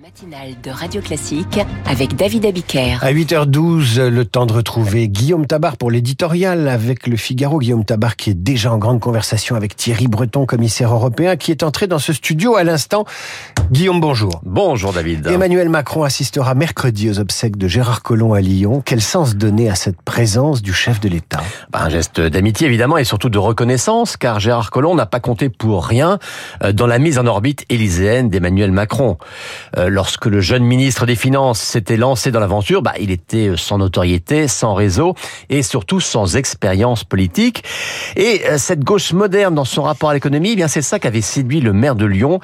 matinale de Radio Classique avec David Abiker. À 8h12, le temps de retrouver Guillaume Tabar pour l'éditorial avec le Figaro. Guillaume Tabar qui est déjà en grande conversation avec Thierry Breton, commissaire européen, qui est entré dans ce studio à l'instant. Guillaume, bonjour. Bonjour David. Emmanuel Macron assistera mercredi aux obsèques de Gérard Collomb à Lyon. Quel sens donner à cette présence du chef de l'État? Un geste d'amitié évidemment et surtout de reconnaissance car Gérard Collomb n'a pas compté pour rien euh, dans la mise en orbite élyséenne d'Emmanuel Macron. Euh, lorsque le jeune ministre des Finances s'était lancé dans l'aventure, bah, il était sans notoriété, sans réseau et surtout sans expérience politique. Et euh, cette gauche moderne dans son rapport à l'économie, eh bien c'est ça qu'avait séduit le maire de Lyon.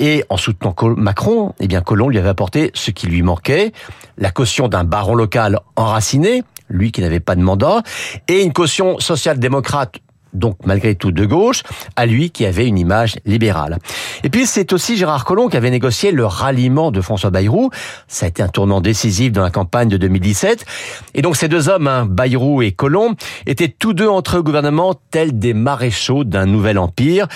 Et en soutenant Macron, eh bien Colomb lui avait apporté ce qui lui manquait, la caution d'un baron local enraciné, lui qui n'avait pas de mandat, et une caution social-démocrate donc malgré tout de gauche, à lui qui avait une image libérale. Et puis c'est aussi Gérard Collomb qui avait négocié le ralliement de François Bayrou. Ça a été un tournant décisif dans la campagne de 2017. Et donc ces deux hommes, hein, Bayrou et Collomb, étaient tous deux entre eux gouvernement tels des maréchaux d'un nouvel empire.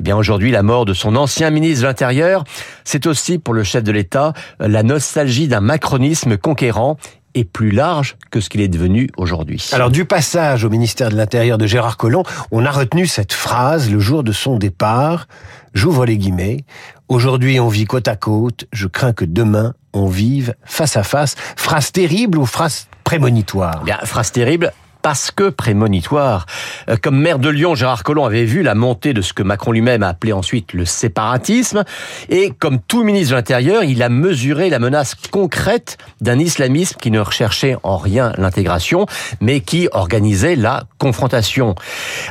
Eh bien aujourd'hui, la mort de son ancien ministre de l'Intérieur, c'est aussi pour le chef de l'État la nostalgie d'un macronisme conquérant est plus large que ce qu'il est devenu aujourd'hui. Alors du passage au ministère de l'Intérieur de Gérard Collomb, on a retenu cette phrase le jour de son départ. J'ouvre les guillemets. Aujourd'hui on vit côte à côte. Je crains que demain on vive face à face. Phrase terrible ou phrase prémonitoire? Bien, phrase terrible parce que prémonitoire. Euh, comme maire de Lyon, Gérard Collomb avait vu la montée de ce que Macron lui-même a appelé ensuite le séparatisme. Et comme tout ministre de l'Intérieur, il a mesuré la menace concrète d'un islamisme qui ne recherchait en rien l'intégration, mais qui organisait la confrontation.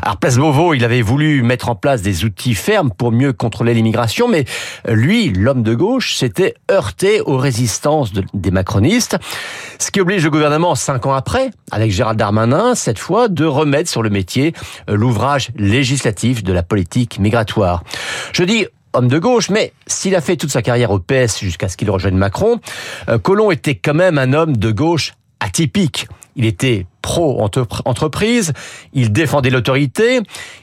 Alors, Place Beauvau, il avait voulu mettre en place des outils fermes pour mieux contrôler l'immigration, mais lui, l'homme de gauche, s'était heurté aux résistances des macronistes, ce qui oblige le gouvernement, cinq ans après, avec Gérald Darmanin, cette fois, de remettre sur le métier euh, l'ouvrage législatif de la politique migratoire. Je dis homme de gauche, mais s'il a fait toute sa carrière au PS jusqu'à ce qu'il rejoigne Macron, euh, Colomb était quand même un homme de gauche atypique. Il était pro-entreprise, il défendait l'autorité,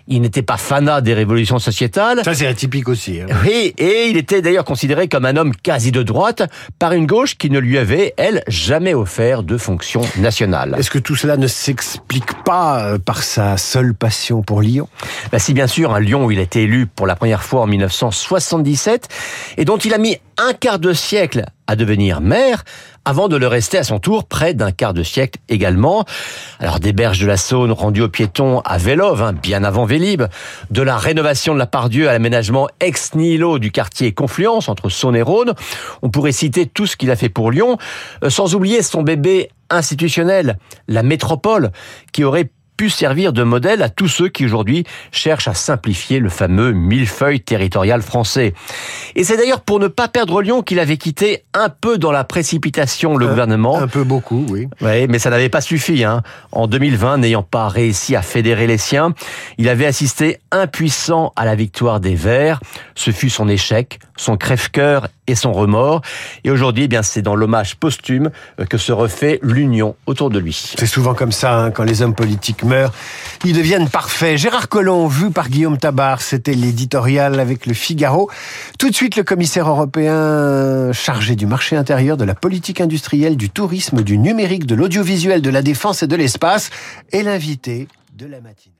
il n'était pas fanat des révolutions sociétales. Ça, c'est atypique aussi. Hein. Oui, et il était d'ailleurs considéré comme un homme quasi de droite par une gauche qui ne lui avait, elle, jamais offert de fonction nationale. Est-ce que tout cela ne s'explique pas euh, par sa seule passion pour Lyon? Bah, Si, bien sûr, un Lyon où il a été élu pour la première fois en 1977 et dont il a mis un quart de siècle à devenir maire, avant de le rester à son tour près d'un quart de siècle également. Alors des berges de la Saône rendues aux piétons à Vélove, hein, bien avant Vélib, de la rénovation de la Pardieu à l'aménagement ex nihilo du quartier Confluence entre Saône et Rhône, on pourrait citer tout ce qu'il a fait pour Lyon, euh, sans oublier son bébé institutionnel, la métropole, qui aurait pu servir de modèle à tous ceux qui aujourd'hui cherchent à simplifier le fameux millefeuille territorial français. Et c'est d'ailleurs pour ne pas perdre Lyon qu'il avait quitté un peu dans la précipitation le gouvernement. Un peu beaucoup, oui. Oui, mais ça n'avait pas suffi. Hein. En 2020, n'ayant pas réussi à fédérer les siens, il avait assisté impuissant à la victoire des Verts. Ce fut son échec, son crève-cœur et son remords. Et aujourd'hui, eh bien, c'est dans l'hommage posthume euh, que se refait l'union autour de lui. C'est souvent comme ça, hein, quand les hommes politiques meurent, ils deviennent parfaits. Gérard Collomb, vu par Guillaume Tabar, c'était l'éditorial avec le Figaro. Tout de suite, le commissaire européen chargé du marché intérieur, de la politique industrielle, du tourisme, du numérique, de l'audiovisuel, de la défense et de l'espace est l'invité de la matinée.